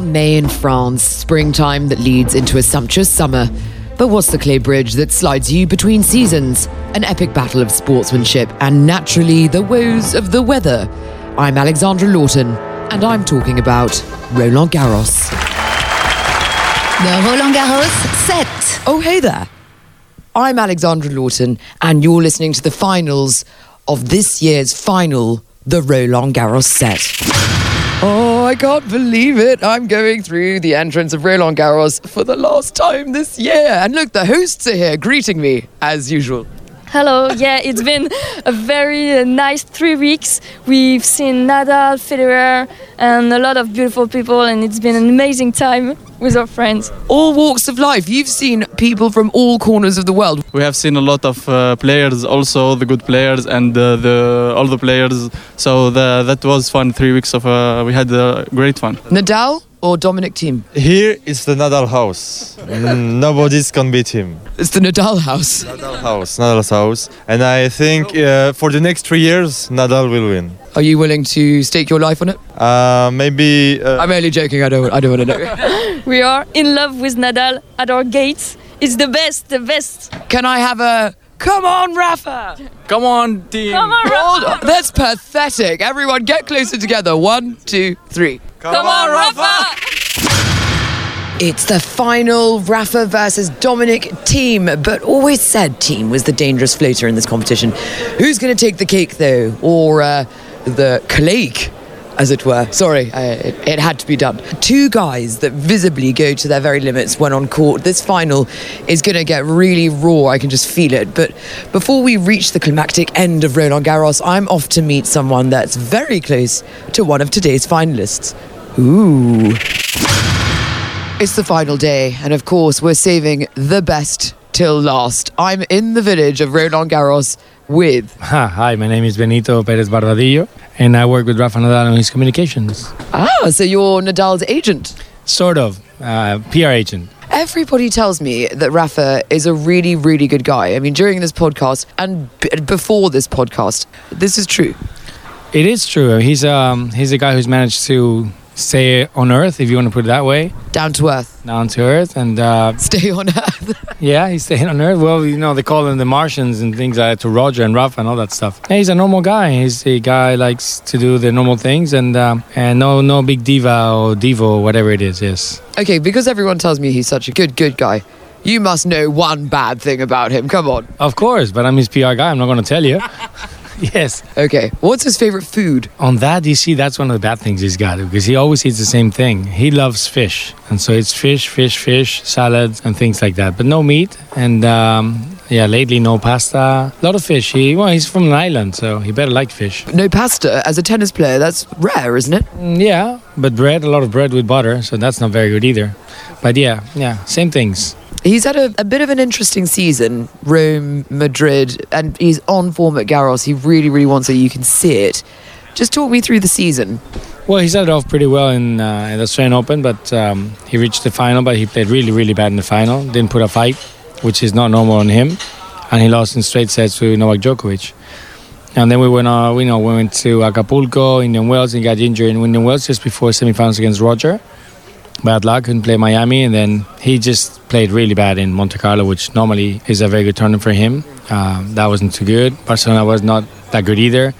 May in France, springtime that leads into a sumptuous summer. But what's the clay bridge that slides you between seasons? An epic battle of sportsmanship and naturally the woes of the weather. I'm Alexandra Lawton, and I'm talking about Roland Garros. The Roland Garros set. Oh, hey there. I'm Alexandra Lawton, and you're listening to the finals of this year's final, the Roland Garros set. I can't believe it. I'm going through the entrance of Roland Garros for the last time this year. And look, the hosts are here greeting me as usual. Hello, yeah, it's been a very uh, nice three weeks. We've seen Nadal, Federer, and a lot of beautiful people, and it's been an amazing time with our friends. All walks of life. You've seen people from all corners of the world. We have seen a lot of uh, players, also the good players and uh, the all the players. So the, that was fun. Three weeks of uh, we had uh, great fun. Nadal or Dominic Thiem? Here is the Nadal house. Mm, Nobody's can beat him. It's the Nadal house. Nadal house, Nadal's house. And I think uh, for the next three years, Nadal will win. Are you willing to stake your life on it? Uh, maybe. Uh, I'm only joking. I don't. I don't want to know. We are in love with Nadal at our gates. It's the best, the best. Can I have a? Come on, Rafa! Come on, team! Come on, Rafa! on. That's pathetic. Everyone, get closer together. One, two, three. Come on, Rafa! It's the final Rafa versus Dominic Thiem, but always said Thiem was the dangerous floater in this competition. Who's going to take the cake though, or uh, the cake? As it were. Sorry, uh, it, it had to be done. Two guys that visibly go to their very limits when on court. This final is going to get really raw. I can just feel it. But before we reach the climactic end of Roland Garros, I'm off to meet someone that's very close to one of today's finalists. Ooh. It's the final day, and of course, we're saving the best till last. I'm in the village of Roland Garros with. Hi, my name is Benito Perez Barbadillo, and I work with Rafa Nadal on his communications. Ah, so you're Nadal's agent. Sort of, uh, PR agent. Everybody tells me that Rafa is a really, really good guy. I mean, during this podcast and b- before this podcast, this is true. It is true. He's um he's a guy who's managed to stay on Earth, if you want to put it that way, Down to earth. down to Earth, and uh, Stay on earth. yeah, he's staying on Earth. Well, you know, they call him the Martians and things like that to Roger and Rafa and all that stuff. He's a normal guy. He's a guy likes to do the normal things, and um, and no no big diva or divo or whatever it is. Yes. okay, because everyone tells me he's such a good, good guy, you must know one bad thing about him. Come on. Of course, but I'm his PR guy. I'm not going to tell you. yes. Okay, what's his favorite food? On that, you see, that's one of the bad things he's got because he always eats the same thing. He loves fish, and so it's fish, fish, fish, salads, and things like that. But no meat, and um, yeah, lately no pasta. A lot of fish. He well, he's from an island, so he better like fish. No pasta as a tennis player. That's rare, isn't it? Mm, Yeah, but bread, a lot of bread with butter, so that's not very good either. But yeah, yeah, same things. He's had a, a bit of an interesting season. Rome, Madrid, and he's on form at Garros. He really, really wants it. You can see it. Just talk me through the season. Well, he started off pretty well in, uh, the Australian Open, but um, he reached the final, but he played really, really bad in the final. Didn't put a fight, which is not normal on him, and he lost in straight sets to Novak Djokovic. And then we went, uh, we know, we went to Acapulco, Indian Wells, and got injured in Indian Wells just before semifinals against Roger. Bad luck, couldn't play Miami, and then he just played really bad in Monte Carlo, which normally is a very good tournament for him. Um, that wasn't too good. Barcelona was not that good either,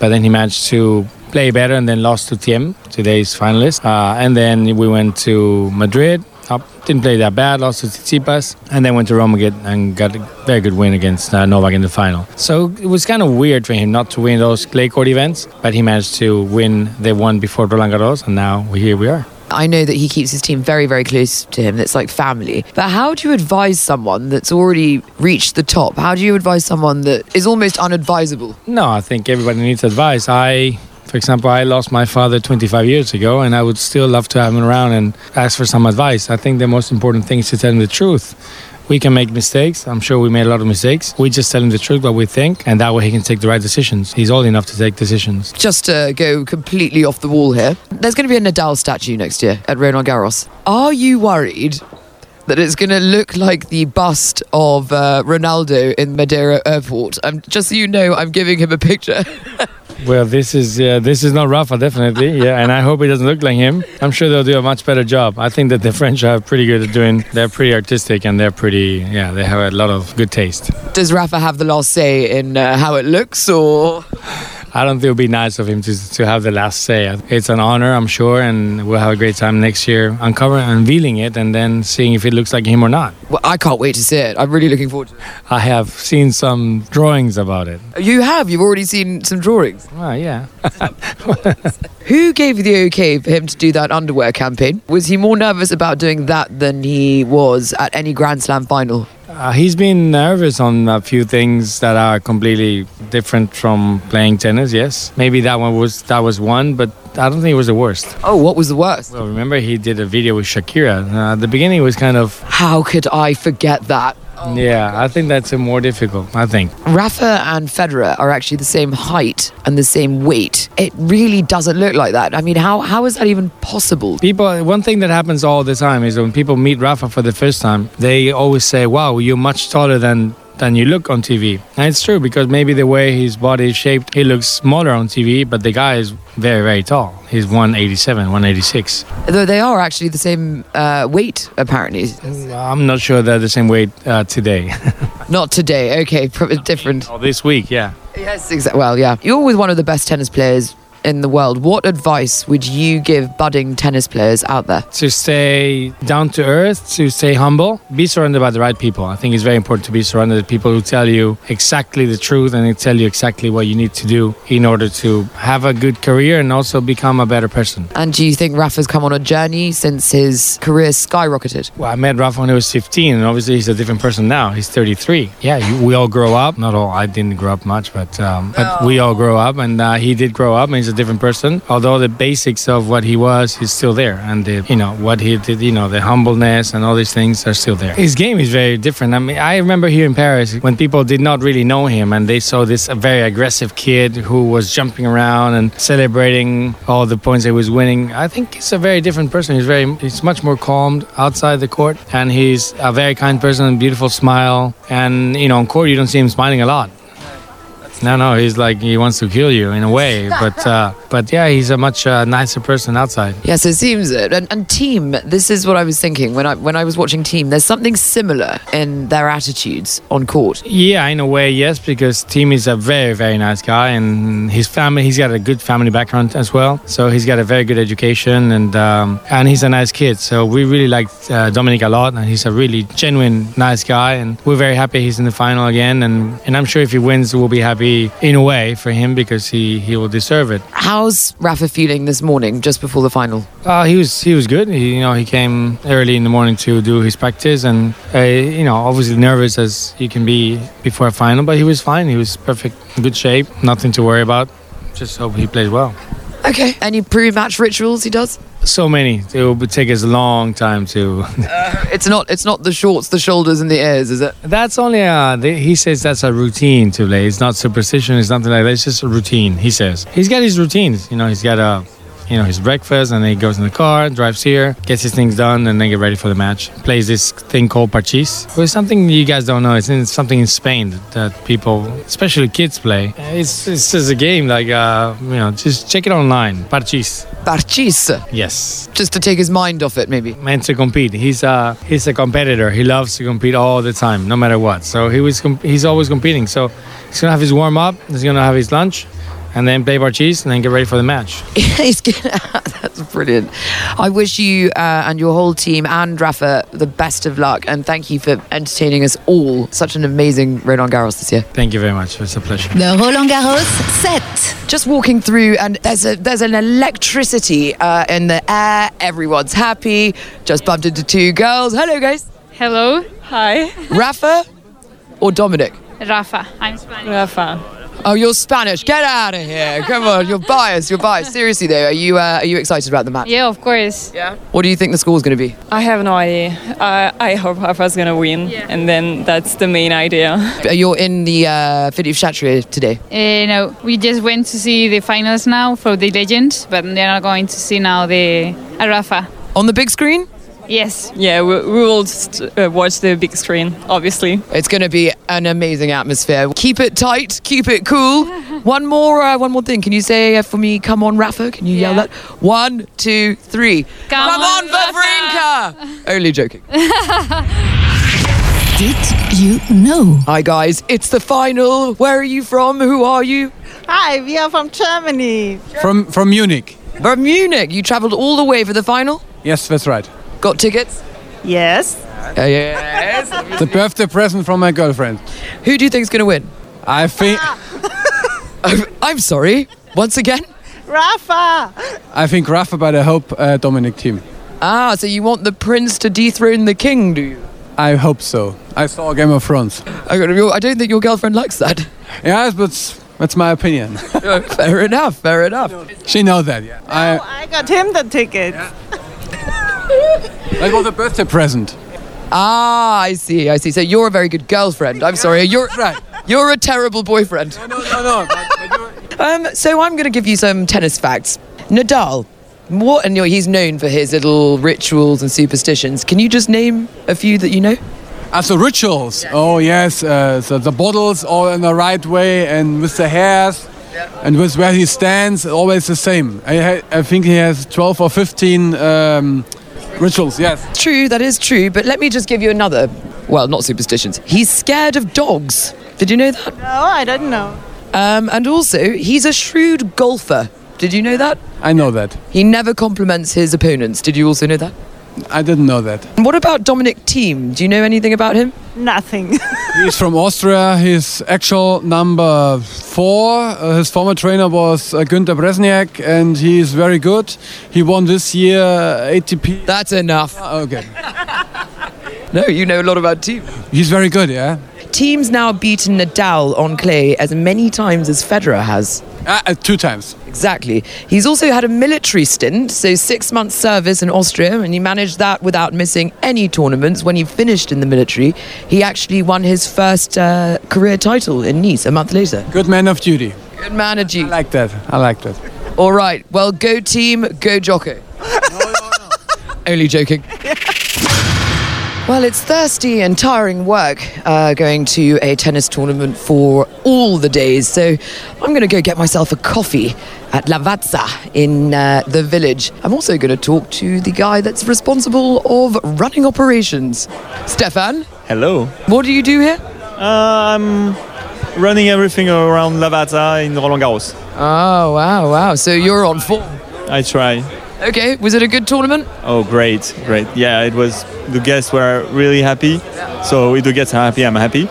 but then he managed to play better and then lost to Thiem, today's finalist. Uh, and then we went to Madrid. Didn't play that bad, lost to Tsitsipas, and then went to Rome again and got a very good win against uh, Novak in the final. So it was kind of weird for him not to win those clay court events, but he managed to win the one before Roland Garros, and now here we are. I know that he keeps his team very, very close to him. That's like family. But how do you advise someone that's already reached the top? How do you advise someone that is almost unadvisable? No, I think everybody needs advice. I, for example, I lost my father 25 years ago, and I would still love to have him around and ask for some advice. I think the most important thing is to tell him the truth. We can make mistakes. I'm sure we made a lot of mistakes. We just tell him the truth, what we think, and that way he can take the right decisions. He's old enough to take decisions. Just to go completely off the wall here, there's going to be a Nadal statue next year at Roland Garros. Are you worried that it's going to look like the bust of uh, Ronaldo in Madeira Airport? Um, just so you know, I'm giving him a picture. Well, this is uh, this is not Rafa, definitely. Yeah, and I hope it doesn't look like him. I'm sure they'll do a much better job. I think that the French are pretty good at doing. They're pretty artistic and they're pretty. Yeah, they have a lot of good taste. Does Rafa have the last say in uh, how it looks, or I don't think it would be nice of him to, to have the last say. It's an honor, I'm sure, and we'll have a great time next year uncovering, unveiling it, and then seeing if it looks like him or not. well, I can't wait to see it. I'm really looking forward to it. I have seen some drawings about it. You have. You've already seen some drawings. Oh, yeah. Who gave you the okay for him to do that underwear campaign? Was he more nervous about doing that than he was at any Grand Slam final? Uh, he's been nervous on a few things that are completely different from playing tennis. Yes, maybe that one was that was one, but I don't think it was the worst. Oh, what was the worst? Well, remember he did a video with Shakira. Uh, at the beginning, it was kind of How could I forget that? yeah. I think that's a more difficult. I think. Rafa and Federer are actually the same height and the same weight. It really doesn't look like that. I mean, how, how is that even possible? People, one thing that happens all the time is when people meet Rafa for the first time, they always say, "Wow, you're much taller than." Than you look on TV, and it's true because maybe the way his body is shaped, he looks smaller on TV, but the guy is very, very tall. He's 187, 186. Though they are actually the same uh, weight, apparently. I'm not sure they're the same weight uh, today. Not today. Okay, probably different. oh, this week, yeah. Yes, exactly. Well, yeah. You're with one of the best tennis players in the world. What advice would you give budding tennis players out there? To stay down to earth, to stay humble, be surrounded by the right people. I think it's very important to be surrounded by people who tell you exactly the truth and they tell you exactly what you need to do in order to have a good career and also become a better person. And do you think Rafa's come on a journey since his career skyrocketed? Well, I met Rafa when he was 15, and obviously he's a different person now. He's 33. Yeah, you, we all grow up. Not all. I didn't grow up much, but um, but we all grow up, and uh, he did grow up, and he's a different person. Although the basics of what he was is still there, and the you know what he did, you know the humbleness and all these things are still there. His game is very different. I mean, I remember here in Paris when people did not really know him, and they saw this very aggressive kid who was jumping around and celebrating all the points he was winning. I think he's a very different person. He's very he's much more calmed outside the court, and he's a very kind person, beautiful smile, and you know on court you don't see him smiling a lot. No, no, he's like he wants to kill you in a way, but uh, but yeah, he's a much uh, nicer person outside. Yes, it seems it. And, and Thiem, this is what I was thinking when I when I was watching Thiem. There's something similar in their attitudes on court. Yeah, in a way, yes, because Thiem is a very, very nice guy, and his family, he's got a good family background as well. So he's got a very good education, and um, and he's a nice kid. So we really like uh, Dominic a lot, and he's a really genuine, nice guy, and we're very happy he's in the final again. And and I'm sure if he wins, we'll be happy in a way for him because he he will deserve it. How's Rafa feeling this morning, just before the final? Uh, he was he was good. He, you know, he came early in the morning to do his practice, and uh, you know, obviously nervous as he can be before a final, but he was fine. He was perfect, good shape, nothing to worry about. Just hope he plays well. Okay. Any pre-match rituals he does? So many. It will take us a long time to. Uh, it's not. It's not the shorts, the shoulders, and the ears, is it? that's only a. He says that's a routine to play. It's not superstition. It's nothing like that. It's just a routine. He says he's got his routines. You know, he's got a. You know his breakfast, and then he goes in the car, drives here, gets his things done, and then get ready for the match. Plays this thing called parchis. Well, it's something you guys don't know. It's in, something in Spain that, that people, especially kids, play. It's it's just a game. Like uh, you know, just check it online. Parchis. Parchis, Yes. just to take his mind off it, maybe. meant to compete. He's a he's a competitor. He loves to compete all the time, no matter what. So he was he's always competing. So he's gonna have his warm up. He's gonna have his lunch, and then play parchis, and then get ready for the match. He's gonna, that's brilliant. I wish you uh, and your whole team and Rafa the best of luck, and thank you for entertaining us all. Such an amazing Roland Garros this year. Thank you very much. It's a pleasure. The Roland Garros set. Just walking through, and there's a there's an electricity uh, in the air. Everyone's happy. Just bumped into two girls. Hello, guys. Hello. Hi. Rafa or Dominic? Rafa. I'm Spanish. Rafa. Oh, you're Spanish. Get out of here. Come on, you're biased. You're biased. Seriously though, are you uh, are you excited about the match? Yeah, of course. Yeah. What do you think the score's going to be? I have no idea. I, I hope Rafa's gonna win, and then that's the main idea. You're in the uh, of Chatrier today. Uh, no, we just went to see the finals now for the legend, but they're not going to see now the uh, Rafa. On the big screen? Yes. Yeah, we, we will st- uh, watch the big screen, obviously. It's going to be an amazing atmosphere. Keep it tight, keep it cool. One more, uh, one more thing. Can you say uh, for me, "Come on, Rafa"? Can you yell that? One, two, three. Come on, on, Wawrinka! Only joking. Did you know? Hi guys, it's the final. Where are you from? Who are you? Hi, we are from Germany. From from Munich. From Munich. You travelled all the way for the final. Yes, that's right. Got tickets? Yes. Uh, yes. The birthday present from my girlfriend. Who do you think is going to win? I think Oh, I'm sorry. Once again. Rafa. I think Rafa, but I hope uh, Dominic Thiem. Ah, so you want the prince to dethrone the king, do you? I hope so. I saw Game of Thrones. I I don't think your girlfriend likes that. Yes, but that's my opinion. fair enough. Fair enough. she knows that. Yeah. I, I got him the ticket. That was a birthday present. Ah, I see. I see. So you're a very good girlfriend. I'm sorry. You're Right. You're a terrible boyfriend. No, no, no. but- but Um, so I'm going to give you some tennis facts. Nadal. What? And you know, he's known for his little rituals and superstitions. Can you just name a few that you know? Ah, so rituals. Oh yes, uh, so the bottles all in the right way and with the hairs and with where he stands, always the same. I, I think he has 12 or 15 um, rituals. Yes. True, that is true. But let me just give you another. Well, not superstitions. He's scared of dogs. Did you know that? No, I don't know. Um, and also, he's a shrewd golfer. Did you know that? I know that. He never compliments his opponents. Did you also know that? I didn't know that. And what about Dominic Thiem? Do you know anything about him? Nothing. He's from Austria. He's actual number four. Uh, his former trainer was uh, Günter Bresnik, and he's very good. He won this year ATP. That's enough. Ah, okay. No, you know a lot about Thiem. He's very good, yeah. Thiem's now beaten Nadal on clay as many times as Federer has. Ah, uh, two times. Exactly. He's also had a military stint, so six months service in Austria, and he managed that without missing any tournaments. When he finished in the military, he actually won his first uh, career title in Nice a month later. Good man of duty. Good man of duty. I like that. I like that. All right. Well, go Thiem, go Jocko. Only joking. Well, it's thirsty and tiring work uh, going to a tennis tournament for all the days. So I'm going to go get myself a coffee at Lavazza in uh, the village. I'm also going to talk to the guy that's responsible of running operations. Stefan, Hello. what do you do here? Uh, I'm running everything around Lavazza in Roland Garros. Oh, wow, wow. So you're on form. I try. Okay, was it a good tournament? Oh, great, great. Yeah, it was. The guests were really happy. So if the guests are happy, I'm happy.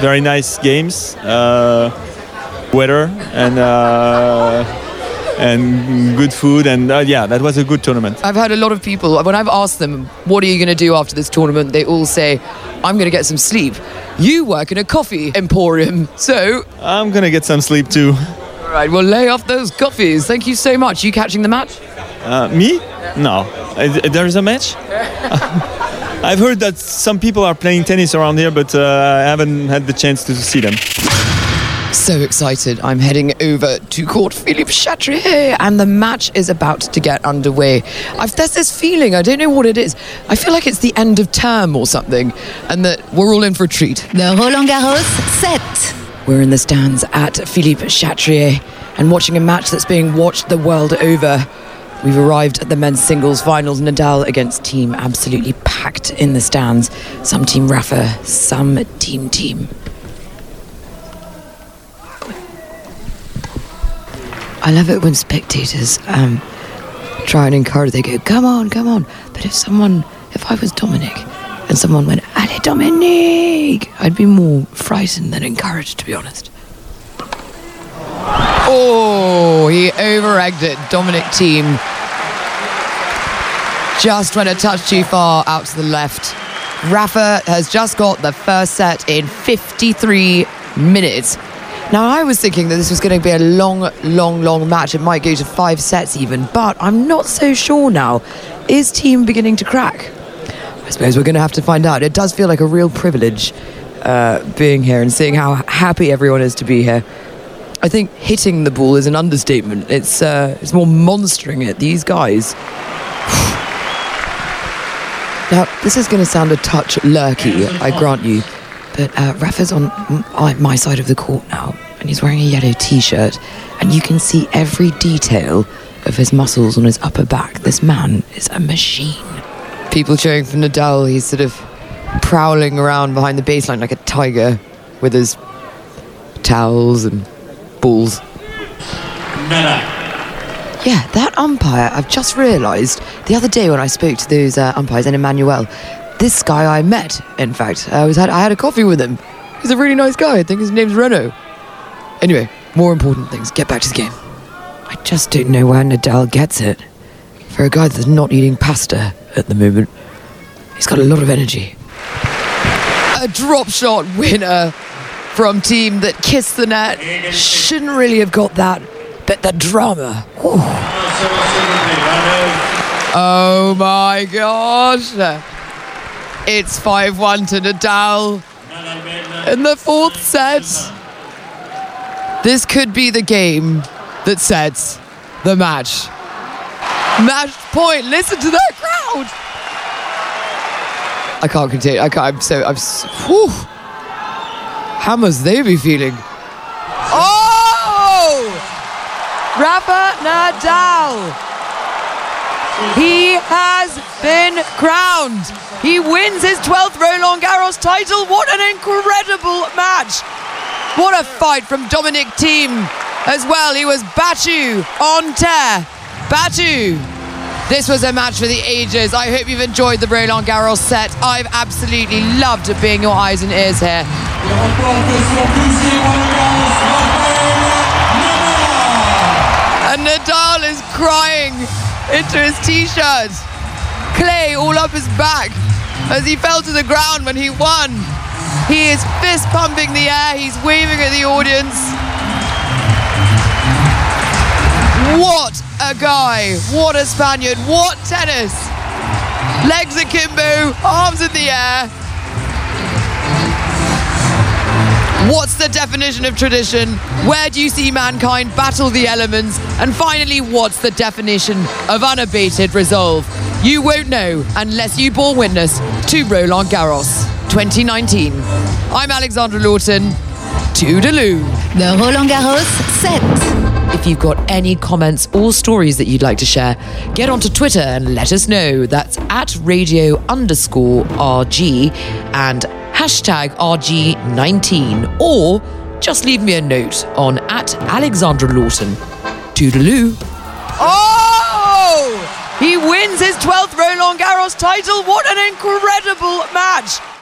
Very nice games, uh, weather, and uh, and good food, and uh, yeah, that was a good tournament. I've had a lot of people, when I've asked them, what are you going to do after this tournament? They all say, I'm going to get some sleep. You work in a coffee emporium, so. I'm gonna get some sleep too. All right, well, lay off those coffees. Thank you so much. You catching the match? Uh, me? No. Uh, There's a match? I've heard that some people are playing tennis around here, but uh, I haven't had the chance to see them. So excited. I'm heading over to court Philippe Chatrier, and the match is about to get underway. I've, there's this feeling, I don't know what it is. I feel like it's the end of term or something, and that we're all in for a treat. The Roland Garros set. We're in the stands at Philippe Chatrier and watching a match that's being watched the world over. We've arrived at the men's singles finals. Nadal against Thiem, absolutely packed in the stands. Some team Rafa, some team Thiem. I love it when spectators um, try and encourage. They go, "Come on, come on!" But if someone, if I was Dominic, and someone went, "Allez, Dominic," I'd be more frightened than encouraged, to be honest. Oh, he over-egged it. Dominic Thiem just went a touch too far out to the left. Rafa has just got the first set in 53 minutes. Now, I was thinking that this was going to be a long, long, long match. It might go to five sets even, but I'm not so sure now. Is Thiem beginning to crack? I suppose we're going to have to find out. It does feel like a real privilege uh, being here and seeing how happy everyone is to be here. I think hitting the ball is an understatement. It's uh, it's more monstering it. These guys. Now, this is going to sound a touch lurky, I grant you, but uh, Rafa's on my side of the court now, and he's wearing a yellow t-shirt, and you can see every detail of his muscles on his upper back. This man is a machine. People cheering for Nadal. He's sort of prowling around behind the baseline like a tiger with his towels and balls. Yeah, that umpire, I've just realised the other day when I spoke to those uh, umpires and Emmanuel, this guy I met, in fact, I, was had, I had a coffee with him. He's a really nice guy. I think his name's Renault. Anyway, more important things. Get back to the game. I just don't know where Nadal gets it. For a guy that's not eating pasta at the moment, he's got a lot of energy. A drop shot winner from Thiem that kissed the net. Shouldn't really have got that, but the drama. Ooh. Oh my gosh. It's 5 1 to Nadal in the fourth set. This could be the game that sets the match. Match point. Listen to that crowd. I can't continue. I can't. I'm so. I'm. s- Whew. How must they be feeling? Oh! Rafa Nadal. He has been crowned. He wins his 12th Roland Garros title. What an incredible match. What a fight from Dominic Thiem as well. He was Batu on tear. Batu. This was a match for the ages. I hope you've enjoyed the Roland Garros set. I've absolutely loved being your eyes and ears here. And Nadal is crying into his t-shirt. Clay all up his back as he fell to the ground when he won. He is fist pumping the air. He's waving at the audience. What a guy. What a Spaniard. What tennis. Legs akimbo, arms in the air. What's the definition of tradition? Where do you see mankind battle the elements? And finally, what's the definition of unabated resolve? You won't know unless you bore witness to Roland Garros 2019. I'm Alexandra Lawton. Toodaloo. The Roland Garros set. If you've got any comments or stories that you'd like to share, get onto Twitter and let us know. That's at radio underscore RG and hashtag RG19. Or just leave me a note on at Alexandra Lawton. Toodaloo. Oh! He wins his 12th Roland Garros title. What an incredible match!